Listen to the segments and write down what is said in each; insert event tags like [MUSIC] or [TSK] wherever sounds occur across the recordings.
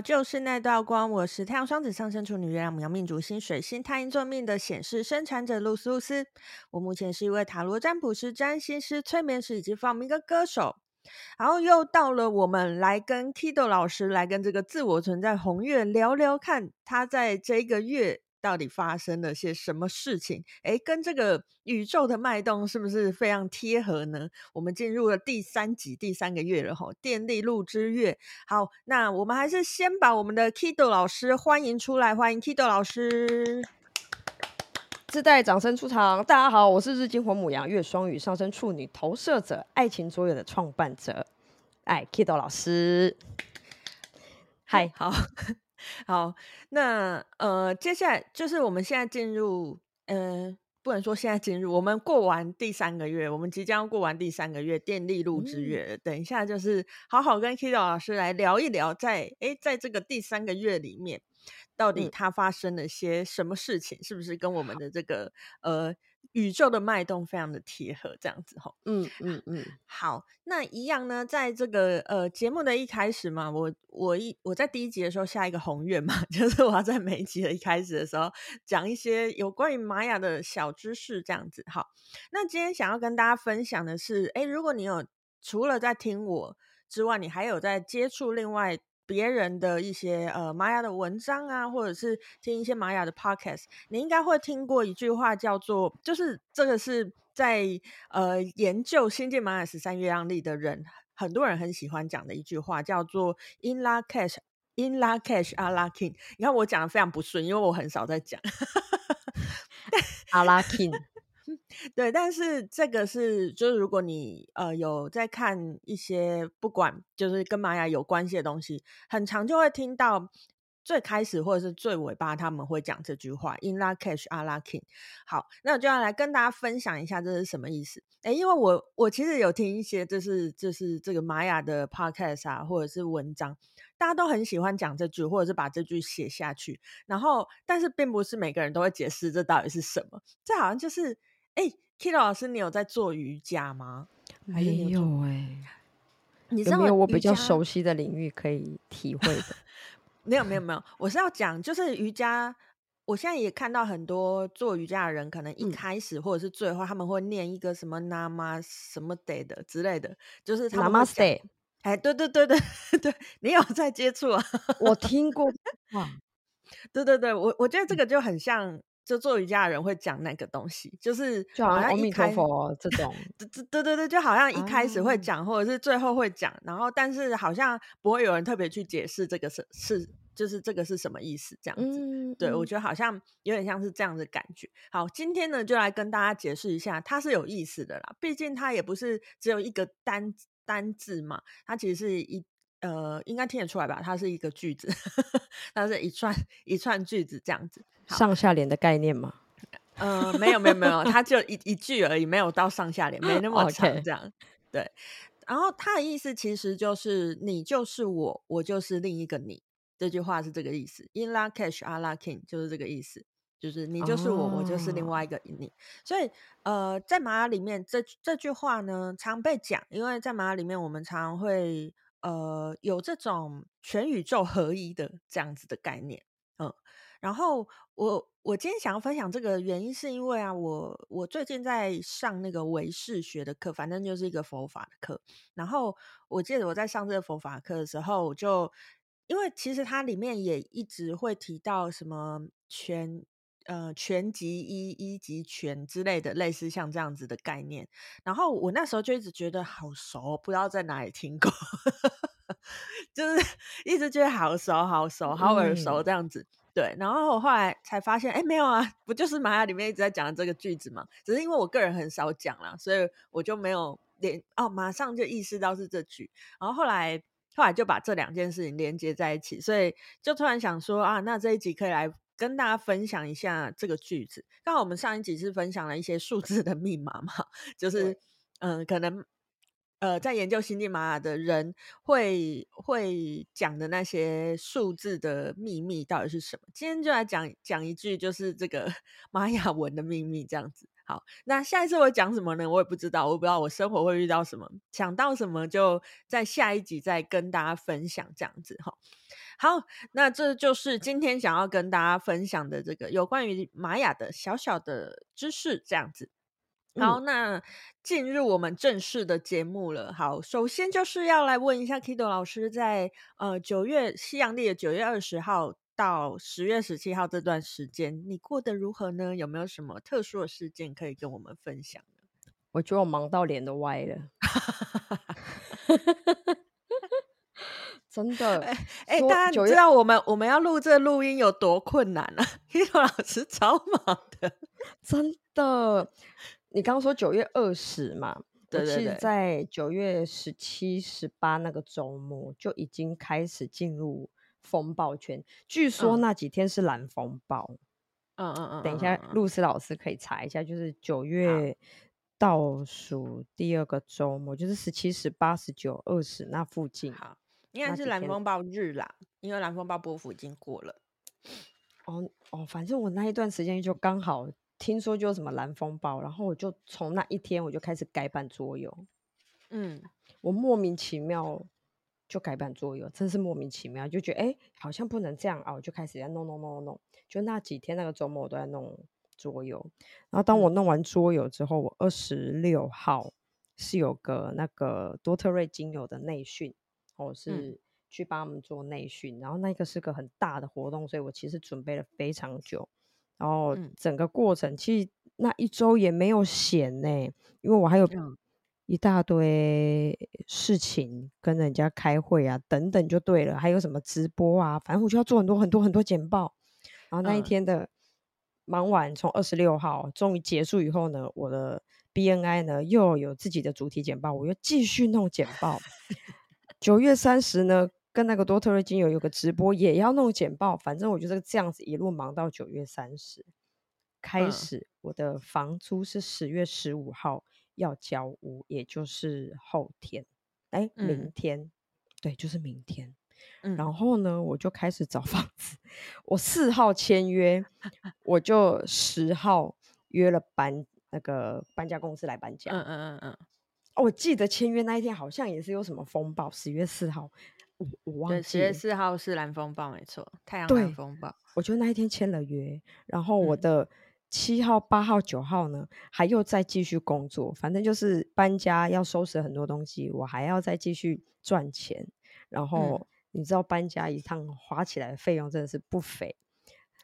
就是那道光，我是太阳双子上升处女月亮牡羊命主星水星太阴座命的显示生产者露丝露丝。我目前是一位塔罗占卜师、占星师、催眠师以及放命歌歌手。然后又到了我们来跟 Kido 老师来跟这个自我存在红月聊聊看，他在这个月。到底发生了些什么事情？诶，跟这个宇宙的脉动是不是非常贴合呢？我们进入了第三集第三个月了吼，电力路之月。好，那我们还是先把我们的 Kido 老师欢迎出来，欢迎 Kido 老师，自带掌声出场。大家好，我是日金火母羊月双鱼上升处女投射者爱情卓越的创办者，哎，Kido 老师，嗨，好。好，那呃，接下来就是我们现在进入，呃，不能说现在进入，我们过完第三个月，我们即将过完第三个月电力路之月，嗯、等一下就是好好跟 Kido 老师来聊一聊在，在诶，在这个第三个月里面，到底它发生了些什么事情，嗯、是不是跟我们的这个呃。宇宙的脉动非常的贴合，这样子吼，嗯嗯嗯，好，那一样呢，在这个呃节目的一开始嘛，我我一我在第一集的时候下一个宏愿嘛，[LAUGHS] 就是我要在每一集的一开始的时候讲一些有关于玛雅的小知识，这样子。好，那今天想要跟大家分享的是，哎，如果你有除了在听我之外，你还有在接触另外。别人的一些呃玛雅的文章啊，或者是听一些玛雅的 podcast，你应该会听过一句话叫做，就是这个是在呃研究新晋玛雅十三月亮历的人，很多人很喜欢讲的一句话，叫做 In Lak'ech In la cash a la king”。你看我讲的非常不顺，因为我很少在讲 Ala-K'in。[LAUGHS] 对，但是这个是，就是如果你呃有在看一些不管就是跟玛雅有关系的东西，很常就会听到最开始或者是最尾巴他们会讲这句话 In La Cache Ala-K'in。好，那我就要来跟大家分享一下这是什么意思。诶，因为我我其实有听一些就是就是这个玛雅的 podcast 啊，或者是文章，大家都很喜欢讲这句，或者是把这句写下去，然后但是并不是每个人都会解释这到底是什么，这好像就是。哎，Kido 老师，你有在做瑜伽吗？没有哎、欸，你知道有没有我比较熟悉的领域可以体会的？[LAUGHS] 没有没有没有，我是要讲，就是瑜伽。我现在也看到很多做瑜伽的人，可能一开始或者是最后，他们会念一个什么 Namas 什么 Day 的之类的，就是他们 Namaste。哎，对对对对 [LAUGHS] 对，你有在接触啊？我听过哇，[LAUGHS] 对对对，我我觉得这个就很像。就做瑜伽的人会讲那个东西，就是就好像阿弥陀佛这 [LAUGHS] 种，对对对对，就好像一开始会讲，或者是最后会讲，然后但是好像不会有人特别去解释这个是是就是这个是什么意思这样子。嗯、对我觉得好像有点像是这样的感觉。好，今天呢就来跟大家解释一下，它是有意思的啦，毕竟它也不是只有一个单单字嘛，它其实是一呃应该听得出来吧，它是一个句子，它是一串一串句子这样子。上下联的概念吗？嗯、呃，没有没有没有，它就一一句而已，没有到上下联，没那么长这样。Okay. 对，然后它的意思其实就是你就是我，我就是另一个你。这句话是这个意思。In la cash, a la king，就是这个意思，就是你就是我，oh. 我就是另外一个你。所以呃，在玛雅里面，这这句话呢常被讲，因为在玛雅里面，我们常常会呃有这种全宇宙合一的这样子的概念，嗯。然后我我今天想要分享这个原因，是因为啊，我我最近在上那个唯识学的课，反正就是一个佛法的课。然后我记得我在上这个佛法课的时候，我就因为其实它里面也一直会提到什么全呃全集一，一集全之类的，类似像这样子的概念。然后我那时候就一直觉得好熟，不知道在哪里听过，[LAUGHS] 就是 [LAUGHS] 一直觉得好熟好熟好耳熟这样子。嗯对，然后我后来才发现，哎，没有啊，不就是玛雅里面一直在讲的这个句子嘛？只是因为我个人很少讲啦，所以我就没有连哦，马上就意识到是这句。然后后来后来就把这两件事情连接在一起，所以就突然想说啊，那这一集可以来跟大家分享一下这个句子。刚好我们上一集是分享了一些数字的密码嘛，就是嗯、呃，可能。呃，在研究新晋玛雅的人会会讲的那些数字的秘密到底是什么？今天就来讲讲一句，就是这个 [LAUGHS] 玛雅文的秘密，这样子。好，那下一次我讲什么呢？我也不知道，我不知道我生活会遇到什么，想到什么就在下一集再跟大家分享，这样子哈。好，那这就是今天想要跟大家分享的这个有关于玛雅的小小的知识，这样子。好，那进入我们正式的节目了。好，首先就是要来问一下 Kido 老师在，在呃九月西洋历的九月二十号到十月十七号这段时间，你过得如何呢？有没有什么特殊的事件可以跟我们分享呢？我觉得我忙到脸都歪了，[LAUGHS] 真的。哎、欸欸，大家知道我们我们要录这录音有多困难啊？[LAUGHS] Kido 老师超忙的，[LAUGHS] 真的。你刚刚说九月二十嘛？对对对，在九月十七、十八那个周末就已经开始进入风暴圈。据说那几天是蓝风暴。嗯嗯嗯。等一下，露丝老师可以查一下，就是九月倒数第二个周末，就是十七、十八、十九、二十那附近。好，应该是蓝风暴日啦，因为蓝风暴波幅已经过了。哦哦，反正我那一段时间就刚好。听说就什么蓝风暴，然后我就从那一天我就开始改版桌游，嗯，我莫名其妙就改版桌游，真是莫名其妙，就觉得哎，好像不能这样啊，我就开始在弄弄弄弄弄，就那几天那个周末我都在弄桌游，然后当我弄完桌游之后，我二十六号是有个那个多特瑞精油的内训，我是去帮他们做内训，然后那个是个很大的活动，所以我其实准备了非常久。然后整个过程、嗯、其实那一周也没有闲呢，因为我还有一大堆事情跟人家开会啊，等等就对了，还有什么直播啊，反正我就要做很多很多很多简报。然后那一天的忙完，从二十六号终于结束以后呢，我的 BNI 呢又有自己的主题简报，我又继续弄简报。九月三十呢。跟那个多特瑞精油有个直播，也要弄简报，反正我就是这样子一路忙到九月三十，开始我的房租是十月十五号要交屋，也就是后天，哎，明天，嗯、对，就是明天。嗯、然后呢，我就开始找房子，我四号签约，[LAUGHS] 我就十号约了搬那个搬家公司来搬家。嗯嗯嗯嗯。我记得签约那一天好像也是有什么风暴，十月四号。我我忘记了，十月四号是蓝风暴，没错，太阳蓝风暴。我就那一天签了约，然后我的七号、八号、九号呢，还又再继续工作，反正就是搬家要收拾很多东西，我还要再继续赚钱。然后你知道搬家一趟花起来的费用真的是不菲，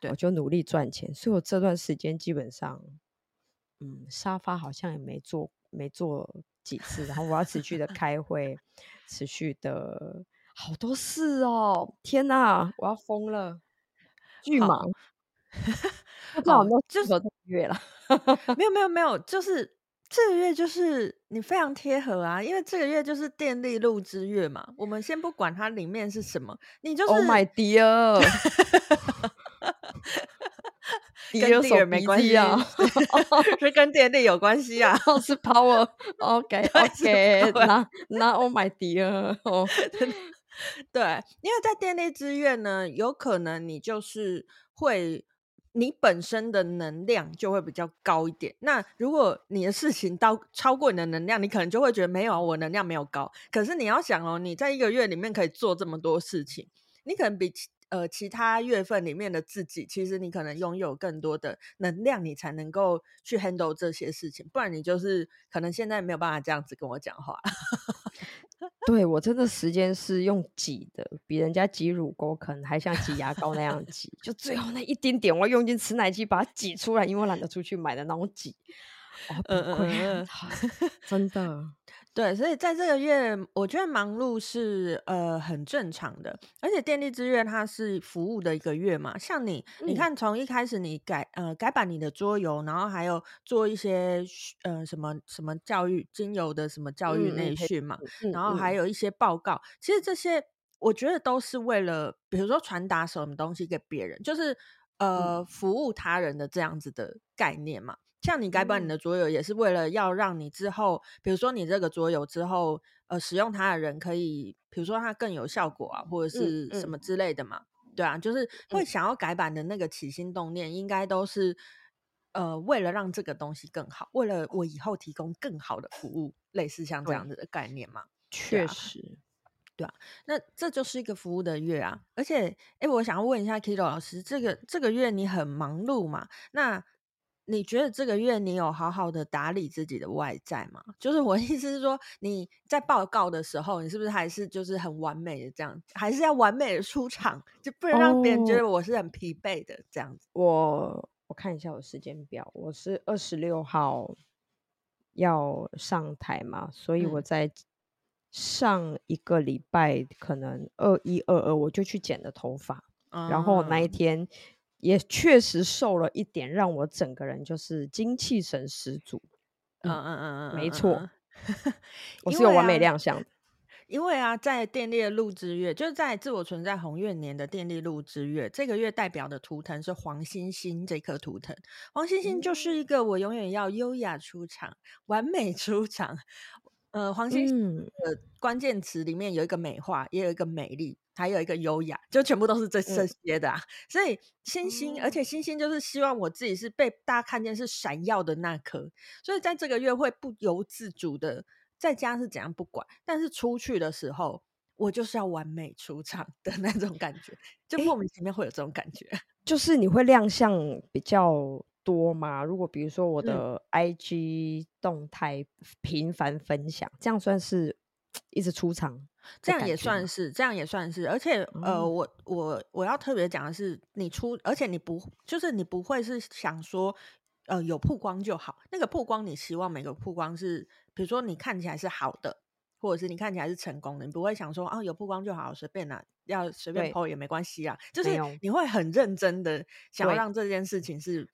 对，我就努力赚钱。所以我这段时间基本上，嗯，沙发好像也没坐，没坐几次，然后我要持续的开会，持续的。好多事哦！天哪，我要疯了，巨忙。不知道有没有适合这个月了？没有没有没有，就是这个月就是你非常贴合啊，因为这个月就是电力路之月嘛。我们先不管它里面是什么，你就是 Oh my dear，[LAUGHS] 跟电力没关系啊，[LAUGHS] 是跟电力有关系啊，[LAUGHS] 是 power。[LAUGHS] OK OK，那那 Oh my dear，哦。对，因为在电力之月呢，有可能你就是会，你本身的能量就会比较高一点。那如果你的事情到超过你的能量，你可能就会觉得没有，我能量没有高。可是你要想哦，你在一个月里面可以做这么多事情，你可能比其呃其他月份里面的自己，其实你可能拥有更多的能量，你才能够去 handle 这些事情。不然你就是可能现在没有办法这样子跟我讲话。[LAUGHS] 对，我真的时间是用挤的，比人家挤乳沟可能还像挤牙膏那样挤，就最后那一丁点，我要用尽吃奶机把它挤出来，因为我懒得出去买的那种挤。哦，不愧，真的。[LAUGHS] 对，所以在这个月，我觉得忙碌是呃很正常的，而且电力之月它是服务的一个月嘛。像你，嗯、你看从一开始你改呃改版你的桌游，然后还有做一些呃什么什么教育精油的什么教育内训嘛，嗯、然后还有一些报告，嗯、其实这些我觉得都是为了，比如说传达什么东西给别人，就是呃、嗯、服务他人的这样子的概念嘛。像你改版你的桌游，也是为了要让你之后，嗯、比如说你这个桌游之后，呃，使用它的人可以，比如说它更有效果啊，或者是什么之类的嘛，对啊，就是会想要改版的那个起心动念，应该都是呃为了让这个东西更好，为了我以后提供更好的服务，类似像这样子的概念嘛。确实，对啊，那这就是一个服务的月啊，而且，哎，我想要问一下 Kido 老师，这个这个月你很忙碌嘛？那你觉得这个月你有好好的打理自己的外在吗？就是我意思是说，你在报告的时候，你是不是还是就是很完美的这样，还是要完美的出场，就不能让别人觉得我是很疲惫的这样子？哦、我我看一下我时间表，我是二十六号要上台嘛，所以我在。上一个礼拜可能二一二二我就去剪了头发，嗯、然后那一天也确实瘦了一点，让我整个人就是精气神十足。嗯嗯嗯嗯，没错，[LAUGHS] 我是有完美亮相的。因为啊，在电力的路之月，就是在自我存在红月年的电力路之月，这个月代表的图腾是黄星星这颗图腾。黄星星就是一个我永远要优雅出场、完美出场。[LAUGHS] 呃，黄星星的关键词里面有一个美化，嗯、也有一个美丽，还有一个优雅，就全部都是这这些的啊。嗯、所以星星，而且星星就是希望我自己是被大家看见是闪耀的那颗。所以在这个月会不由自主的，在家是怎样不管，但是出去的时候，我就是要完美出场的那种感觉，就莫名其妙会有这种感觉，[LAUGHS] 就是你会亮相比较。多吗？如果比如说我的 IG 动态频繁分享，嗯、这样算是 [TSK] 一直出场？这样也算是，这样也算是。而且，嗯、呃，我我我要特别讲的是，你出，而且你不，就是你不会是想说，呃，有曝光就好。那个曝光，你希望每个曝光是，比如说你看起来是好的，或者是你看起来是成功的，你不会想说啊，有曝光就好，随便拿，要随便 po 也没关系啊。就是你会很认真的想要让这件事情是。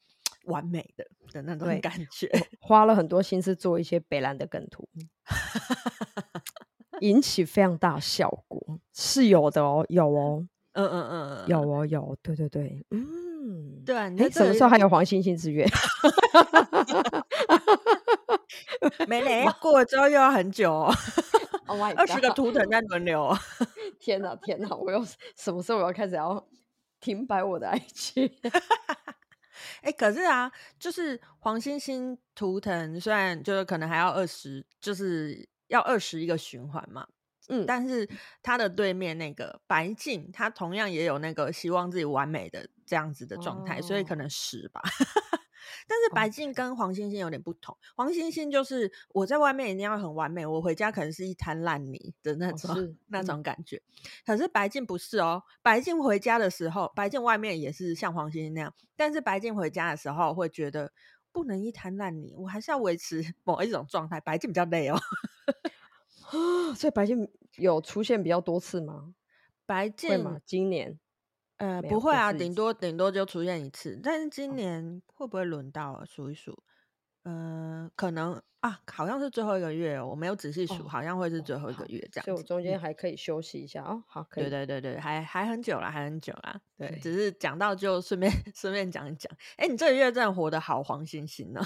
完美的的那种感觉，花了很多心思做一些北兰的梗图，[LAUGHS] 引起非常大效果，是有的哦，有哦，嗯嗯嗯，有哦有，对对对，嗯，对啊，你什么时候还有黄星星之月？[LAUGHS] 没嘞，过了之后又要很久哦，[LAUGHS] 二十个图腾在轮流，[LAUGHS] 天哪天哪，我又什么时候我要开始要停摆我的 IG？哎，可是啊，就是黄星星图腾，虽然就是可能还要二十，就是要二十一个循环嘛，嗯，但是他的对面那个白镜，它同样也有那个希望自己完美的这样子的状态，哦、所以可能十吧。[LAUGHS] 但是白镜跟黄星星有点不同，黄星星就是我在外面一定要很完美，我回家可能是一滩烂泥的那种、哦、那种感觉。可是白镜不是哦，白镜回家的时候，白镜外面也是像黄星星那样，但是白镜回家的时候会觉得不能一滩烂泥，我还是要维持某一种状态。白镜比较累哦，所以白剑有出现比较多次吗？白剑吗？今年？呃，不会啊，顶多顶多就出现一次。但是今年会不会轮到啊？数一数，嗯、呃，可能啊，好像是最后一个月，哦我没有仔细数，哦、好像会是最后一个月这样。所以我中间还可以休息一下、嗯、哦。好，可以。对对对对，还还很久啦，还很久啦。对，对只是讲到就顺便 [LAUGHS] 顺便讲一讲。哎，你这个月真的活得好黄星星呢。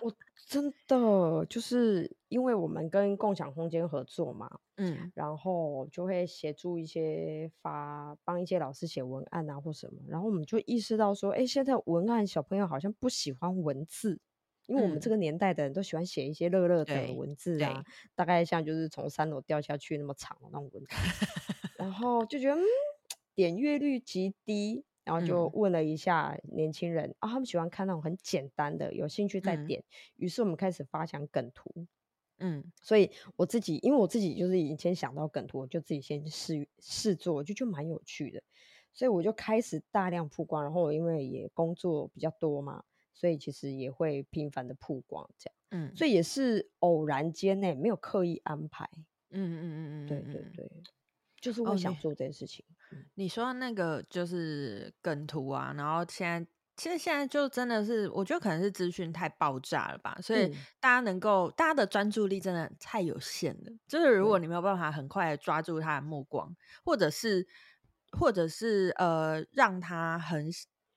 我 [LAUGHS] 真的就是因为我们跟共享空间合作嘛，嗯，然后就会协助一些发帮一些老师写文案啊或什么，然后我们就意识到说，哎，现在文案小朋友好像不喜欢文字，因为我们这个年代的人都喜欢写一些乐乐的文字啊，大概像就是从三楼掉下去那么长的那种文字，然后就觉得嗯，点阅率极低。然后就问了一下年轻人，啊、嗯哦，他们喜欢看那种很简单的，有兴趣再点。嗯、于是我们开始发想梗图，嗯，所以我自己，因为我自己就是以前想到梗图，我就自己先试试做，就就蛮有趣的，所以我就开始大量曝光。然后我因为也工作比较多嘛，所以其实也会频繁的曝光这样，嗯，所以也是偶然间内没有刻意安排，嗯嗯嗯嗯，对对对。就是我想做这件事情。Okay. 你说那个就是梗图啊，然后现在其实现在就真的是，我觉得可能是资讯太爆炸了吧，所以大家能够、嗯、大家的专注力真的太有限了。就是如果你没有办法很快的抓住他的目光，或者是或者是呃让他很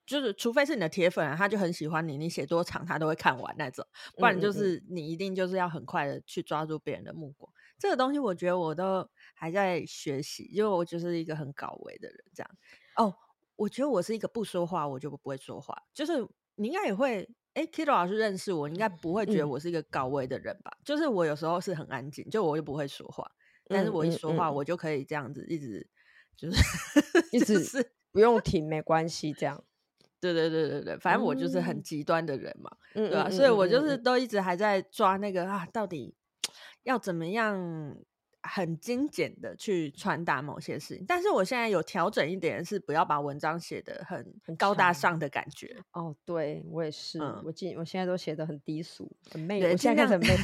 就是，除非是你的铁粉啊，他就很喜欢你，你写多长他都会看完那种，不然就是你一定就是要很快的去抓住别人的目光。这个东西我觉得我都。还在学习，因为我就是一个很搞维的人，这样哦。我觉得我是一个不说话我就不会说话，就是你应该也会，哎，Kido 老师认识我，应该不会觉得我是一个高维的人吧？嗯、就是我有时候是很安静，就我又不会说话，但是我一说话，我就可以这样子一直就是一直是不用停，没关系，这样。对对对对对，反正我就是很极端的人嘛，嗯、对吧？所以我就是都一直还在抓那个啊，到底要怎么样？很精简的去传达某些事情，但是我现在有调整一点，是不要把文章写的很很高大上的感觉。哦，对我也是，嗯、我今我现在都写的很低俗，很媚。对我现在开始很媚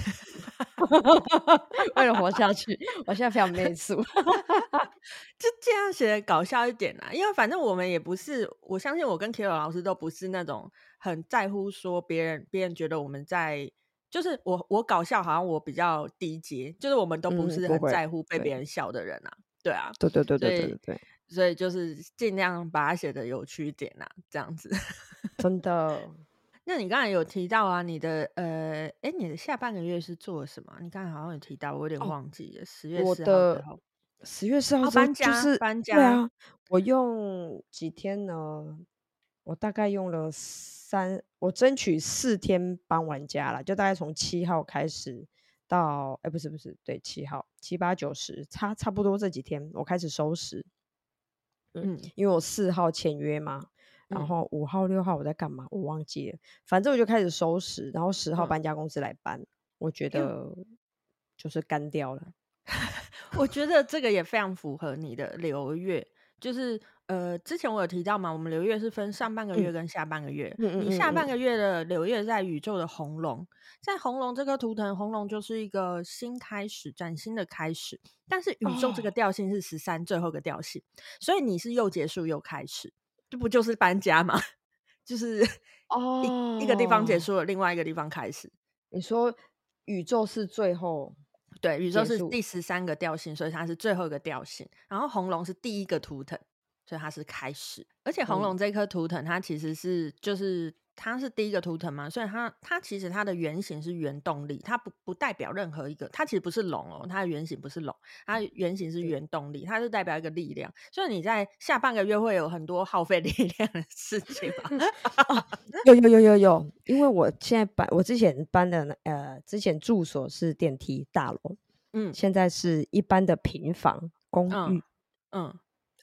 [LAUGHS] 为了活下去，我现在非常媚俗，[LAUGHS] 就这样写的搞笑一点啦。因为反正我们也不是，我相信我跟 Kilo 老师都不是那种很在乎说别人别人觉得我们在。就是我，我搞笑好像我比较低阶，就是我们都不是很在乎被别人笑的人啊，嗯、对啊，对对对对对对对，所以就是尽量把它写的有趣一点啊，这样子，真的。那你刚才有提到啊，你的呃，哎，你的下半个月是做什么？你刚才好像有提到，我有点忘记了。十、哦、月四号之后，十月四号搬家，就是搬家。对啊，我用几天呢？我大概用了三，我争取四天搬完家了，就大概从七号开始到，哎，不是不是，对，七号、七八九十，差差不多这几天我开始收拾。嗯，因为我四号签约嘛，然后五号、六号我在干嘛？我忘记了，反正我就开始收拾，然后十号搬家公司来搬，嗯、我觉得就是干掉了。[LAUGHS] 我觉得这个也非常符合你的流月，就是。呃，之前我有提到嘛，我们流月是分上半个月跟下半个月。嗯、你下半个月的流月在宇宙的红龙，在红龙这颗图腾，红龙就是一个新开始、崭新的开始。但是宇宙这个调性是十三，最后一个调性，哦、所以你是又结束又开始，这不就是搬家吗？[LAUGHS] 就是哦，一个地方结束了，另外一个地方开始。你说宇宙是最后，对，宇宙是第十三个调性，所以它是最后一个调性。然后红龙是第一个图腾。所以它是开始，而且红龙这颗图腾，它其实是就是它是第一个图腾嘛，所以它它其实它的原型是原动力，它不不代表任何一个，它其实不是龙哦，它的原型不是龙，它原型是原动力，它是代表一个力量，所以你在下半个月会有很多耗费力 [LAUGHS] 量的事情吧？啊、[LAUGHS] 有有有有有，因为我现在搬，我之前搬的呃，之前住所是电梯大楼，嗯，现在是一般的平房公寓，嗯。嗯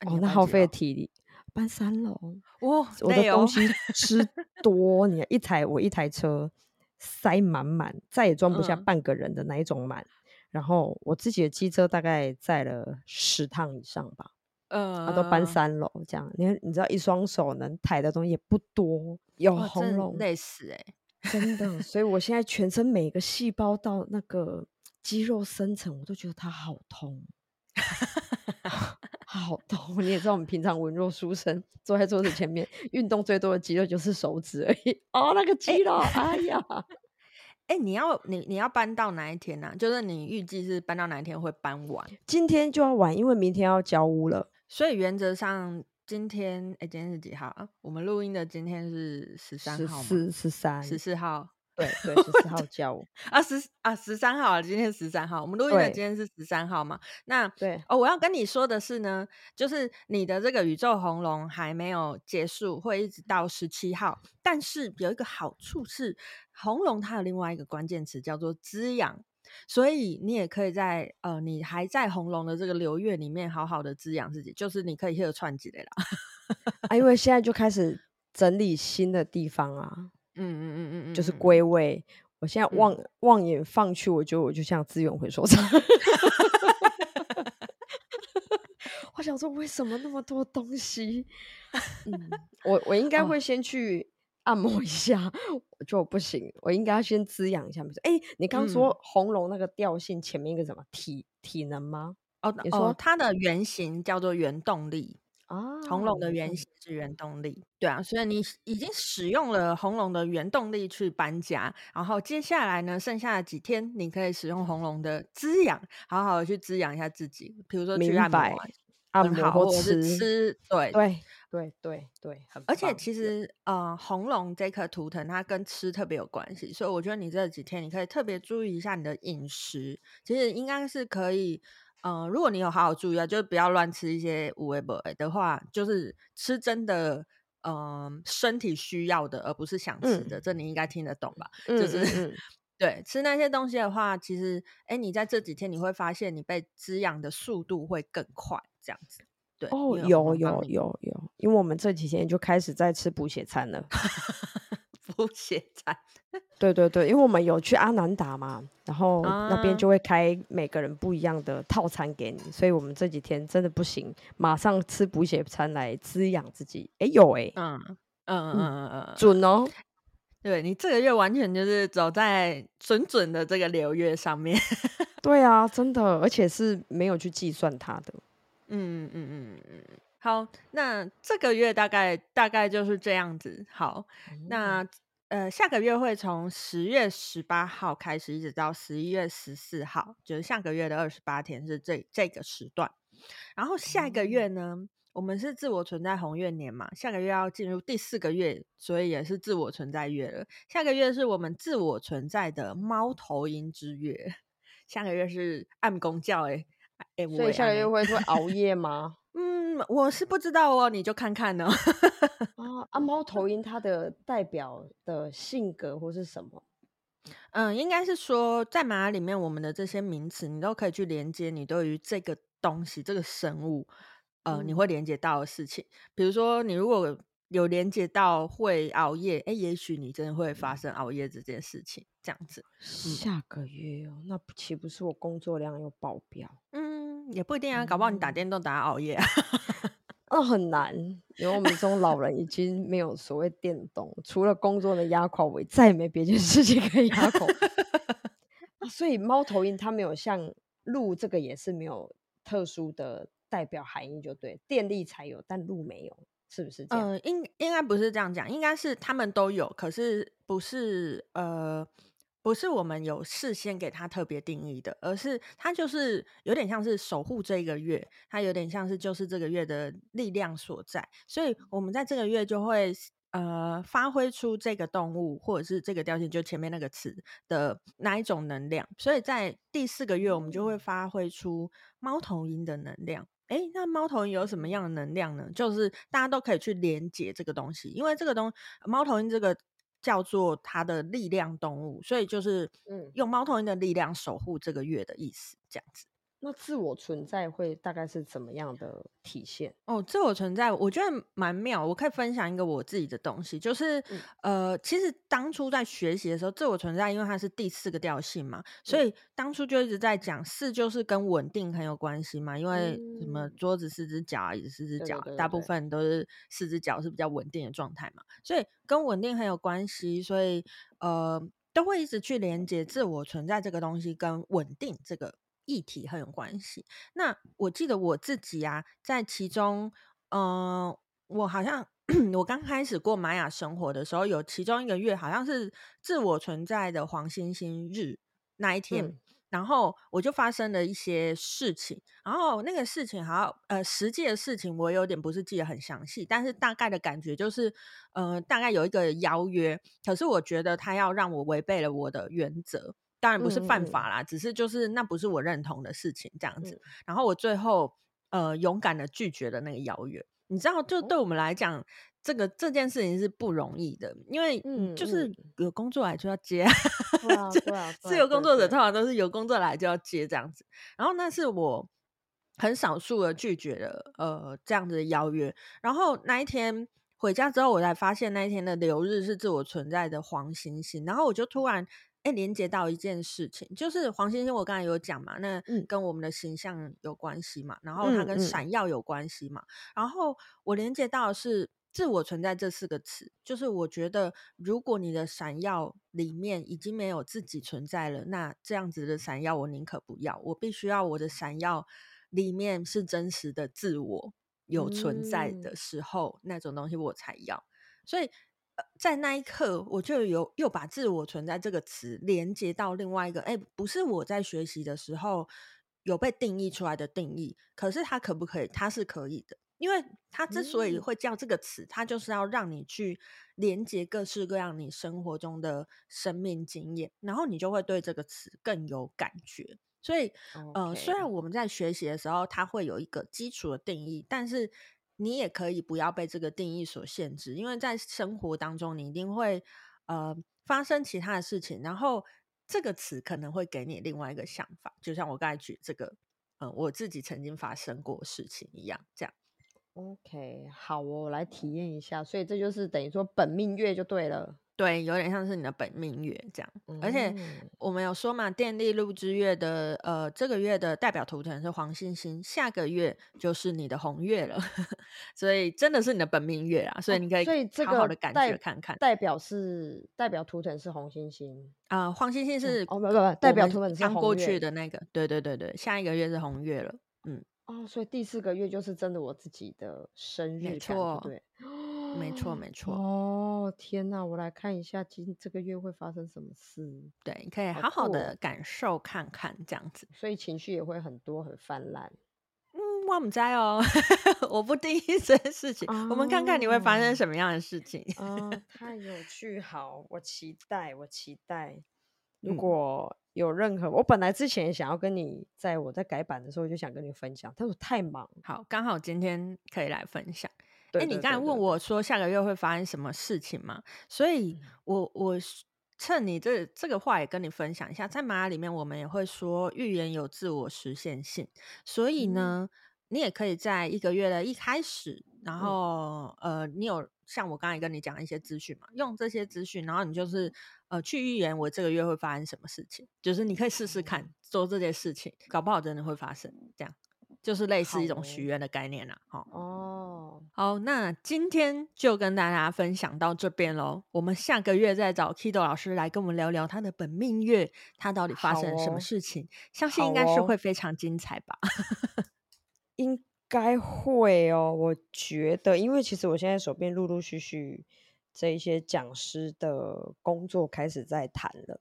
哦，那耗费体力，搬三楼，哇，我的东西吃 [LAUGHS] 多，你一台我一台车塞满满，再也装不下半个人的那一种满。然后我自己的机车大概载了十趟以上吧，嗯，都搬三楼这样。你你知道，一双手能抬的东西也不多，有喉咙累死哎，真的。所以我现在全身每个细胞到那个肌肉深层，我都觉得它好痛。[LAUGHS] 好痛！[LAUGHS] 你也知道，我们平常文弱书生，坐在桌子前面，运动最多的肌肉就是手指而已。[LAUGHS] 哦，那个肌肉，欸、哎呀，哎、欸，你要你你要搬到哪一天呢、啊？就是你预计是搬到哪一天会搬完？今天就要完，因为明天要交屋了。所以原则上，今天哎、欸，今天是几号啊？我们录音的今天是十三号？十四、十三、十四号。对对，十四号 [LAUGHS] 交啊十啊十三号啊，今天十三号，我们录音的今天是十三号嘛？那对哦，我要跟你说的是呢，就是你的这个宇宙红龙还没有结束，会一直到十七号。但是有一个好处是，红龙它有另外一个关键词叫做滋养，所以你也可以在呃，你还在红龙的这个流月里面好好的滋养自己，就是你可以热串起来了啊，因为现在就开始整理新的地方啊。嗯嗯嗯嗯嗯，就是归位。我现在望、嗯、望眼放去，我觉得我就像资源回收厂。[LAUGHS] 我想说，为什么那么多东西？嗯，我我应 [LAUGHS] 该会先去按摩一下，我就不行。我应该要先滋养一下。哎、欸，你刚说红龙那个调性前面一个什么体体能吗？哦，你说它的原型叫做原动力。啊，红龙的原型是原动力，对啊，所以你已经使用了红龙的原动力去搬家，然后接下来呢，剩下的几天你可以使用红龙的滋养，好好的去滋养一下自己，比如说去按摩、按摩或者是吃，对。对对对对，而且其实呃，红龙这颗图腾它跟吃特别有关系，所以我觉得你这几天你可以特别注意一下你的饮食，其实应该是可以。嗯、呃，如果你有好好注意啊，就是不要乱吃一些无味不为的话，就是吃真的，嗯、呃，身体需要的，而不是想吃的，嗯、这你应该听得懂吧？嗯、就是、嗯、对，吃那些东西的话，其实哎，你在这几天你会发现你被滋养的速度会更快，这样子。对哦，有有有有，因为我们这几天就开始在吃补血餐了。[LAUGHS] 补血餐，[LAUGHS] 对对对，因为我们有去阿南达嘛，然后那边就会开每个人不一样的套餐给你，啊、所以我们这几天真的不行，马上吃补血餐来滋养自己。哎，有哎，嗯嗯嗯嗯嗯，准哦。对，你这个月完全就是走在准准的这个流月上面。[LAUGHS] 对啊，真的，而且是没有去计算它的。嗯嗯嗯嗯嗯，好，那这个月大概大概就是这样子。好，嗯、那呃下个月会从十月十八号开始，一直到十一月十四号，就是下个月的二十八天是这这个时段。然后下一个月呢，嗯、我们是自我存在红月年嘛，下个月要进入第四个月，所以也是自我存在月了。下个月是我们自我存在的猫头鹰之月，下个月是暗公教哎。欸、所以下个月会会 [LAUGHS] 熬夜吗？嗯，我是不知道哦，你就看看呢。啊，[LAUGHS] 啊，猫头鹰它的代表的性格或是什么？嗯，应该是说在玛雅里面，我们的这些名词，你都可以去连接你对于这个东西、这个生物，呃，嗯、你会连接到的事情。比如说，你如果有连接到会熬夜，哎，也许你真的会发生熬夜这件事情，这样子。下个月哦，那岂不是我工作量又爆表？嗯，也不一定啊，搞不好你打电动打熬夜啊。那、嗯、很难，因为我们这种老人已经没有所谓电动，除了工作的压垮我，再也没别件事情可以压垮。[LAUGHS] 所以猫头鹰它没有像鹿这个也是没有特殊的代表含义，就对，电力才有，但鹿没有。是不是这样？嗯，应应该不是这样讲，应该是他们都有，可是不是呃，不是我们有事先给他特别定义的，而是它就是有点像是守护这一个月，它有点像是就是这个月的力量所在，所以我们在这个月就会呃发挥出这个动物或者是这个调性，就前面那个词的哪一种能量，所以在第四个月我们就会发挥出猫头鹰的能量。哎，那猫头鹰有什么样的能量呢？就是大家都可以去连接这个东西，因为这个东猫头鹰这个叫做它的力量动物，所以就是嗯，用猫头鹰的力量守护这个月的意思，这样子。那自我存在会大概是怎么样的体现？哦，自我存在我觉得蛮妙。我可以分享一个我自己的东西，就是、嗯、呃，其实当初在学习的时候，自我存在因为它是第四个调性嘛，所以当初就一直在讲四就是跟稳定很有关系嘛。因为什么桌子四只脚，椅子四只脚，大部分都是四只脚是比较稳定的状态嘛，所以跟稳定很有关系，所以呃，都会一直去连接自我存在这个东西跟稳定这个。议题很有关系。那我记得我自己啊，在其中，嗯、呃，我好像 [CLEARS THROAT] 我刚开始过玛雅生活的时候，有其中一个月好像是自我存在的黄星星日那一天，嗯、然后我就发生了一些事情。然后那个事情好像呃，实际的事情我有点不是记得很详细，但是大概的感觉就是，呃，大概有一个邀约，可是我觉得他要让我违背了我的原则。当然不是犯法啦，嗯、只是就是那不是我认同的事情这样子。嗯、然后我最后呃勇敢的拒绝了那个邀约。你知道，就对我们来讲，哦、这个这件事情是不容易的，因为就是有工作来就要接，[LAUGHS] 自由工作者通常都是有工作来就要接这样子。然后那是我很少数的拒绝了呃这样子的邀约。然后那一天回家之后，我才发现那一天的流日是自我存在的黄星星，然后我就突然。哎，连接到一件事情，就是黄星星，我刚才有讲嘛，那跟我们的形象有关系嘛，嗯、然后它跟闪耀有关系嘛，嗯嗯、然后我连接到的是自我存在这四个词，就是我觉得如果你的闪耀里面已经没有自己存在了，那这样子的闪耀我宁可不要，我必须要我的闪耀里面是真实的自我有存在的时候，嗯、那种东西我才要，所以。在那一刻，我就有又把“自我存在”这个词连接到另外一个，哎，不是我在学习的时候有被定义出来的定义，可是它可不可以？它是可以的，因为它之所以会叫这个词，它就是要让你去连接各式各样你生活中的生命经验，然后你就会对这个词更有感觉。所以.呃，虽然我们在学习的时候，它会有一个基础的定义，但是。你也可以不要被这个定义所限制，因为在生活当中，你一定会呃发生其他的事情，然后这个词可能会给你另外一个想法，就像我刚才举这个，嗯，我自己曾经发生过事情一样，这样。OK，好哦，我来体验一下。所以这就是等于说本命月就对了。对，有点像是你的本命月这样，嗯、而且我们有说嘛，电力路之月的呃，这个月的代表图腾是黄星星，下个月就是你的红月了，[LAUGHS] 所以真的是你的本命月啊，所以你可以好好的感觉看看，哦、代表是代表图腾是红星星。啊、呃，黄星星是、嗯、哦不不不，代表图腾是刚过去。的那个，对对对对，下一个月是红月了，嗯，哦，所以第四个月就是真的我自己的生日，没错，对。没错，没 [GASPS] 错。哦，天哪！我来看一下，今这个月会发生什么事？对，你可以好好的感受看看，这样子，所以情绪也会很多，很泛滥。嗯，我不知哦，[LAUGHS] 我不定义这件事情，哦，我们看看你会发生什么样的事情。哦，[LAUGHS] 太有趣，好，我期待，我期待。如果有任何，嗯，我本来之前想要跟你，在我在改版的时候就想跟你分享，但是我太忙。好，刚好今天可以来分享。哎，你刚才问我说下个月会发生什么事情吗？所以我我趁你这这个话也跟你分享一下，在玛雅里面我们也会说预言有自我实现性，所以呢，嗯、你也可以在一个月的一开始，然后、嗯、呃，你有像我刚才跟你讲一些资讯嘛，用这些资讯，然后你就是呃去预言我这个月会发生什么事情，就是你可以试试看做这件事情，搞不好真的会发生这样。就是类似一种许愿的概念啦，好。哦，好，那今天就跟大家分享到这边喽。我们下个月再找 Kido 老师来跟我们聊聊他的本命月，他到底发生了什么事情？相信应该是会非常精彩吧。[LAUGHS] 应该会哦，我觉得，因为其实我现在手边陆陆续续这一些讲师的工作开始在谈了。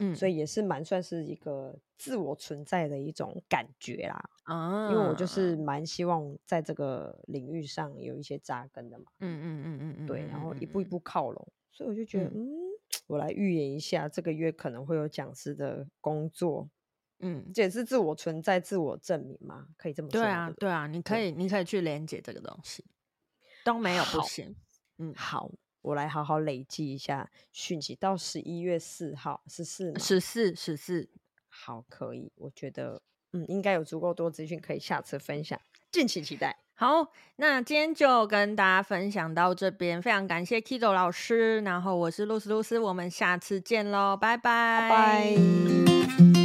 嗯，所以也是蛮算是一个自我存在的一种感觉啦。啊，因为我就是蛮希望在这个领域上有一些扎根的嘛。嗯嗯嗯嗯嗯，对，然后一步一步靠拢，所以我就觉得，嗯，嗯，[TSK] 我来预言一下，这个月可能会有讲师的工作。嗯，这也是自我存在、自我证明嘛，可以这么说。对啊，对啊，你可以，你可以去连接这个东西，都没有不行。嗯，好。我来好好累积一下讯息，到十一月四号，十四，十四，十四，好，可以，我觉得，嗯，应该有足够多资讯可以下次分享，敬请期待。好，那今天就跟大家分享到这边，非常感谢 Kido 老师，然后我是露丝露丝，我们下次见喽，拜拜，拜拜。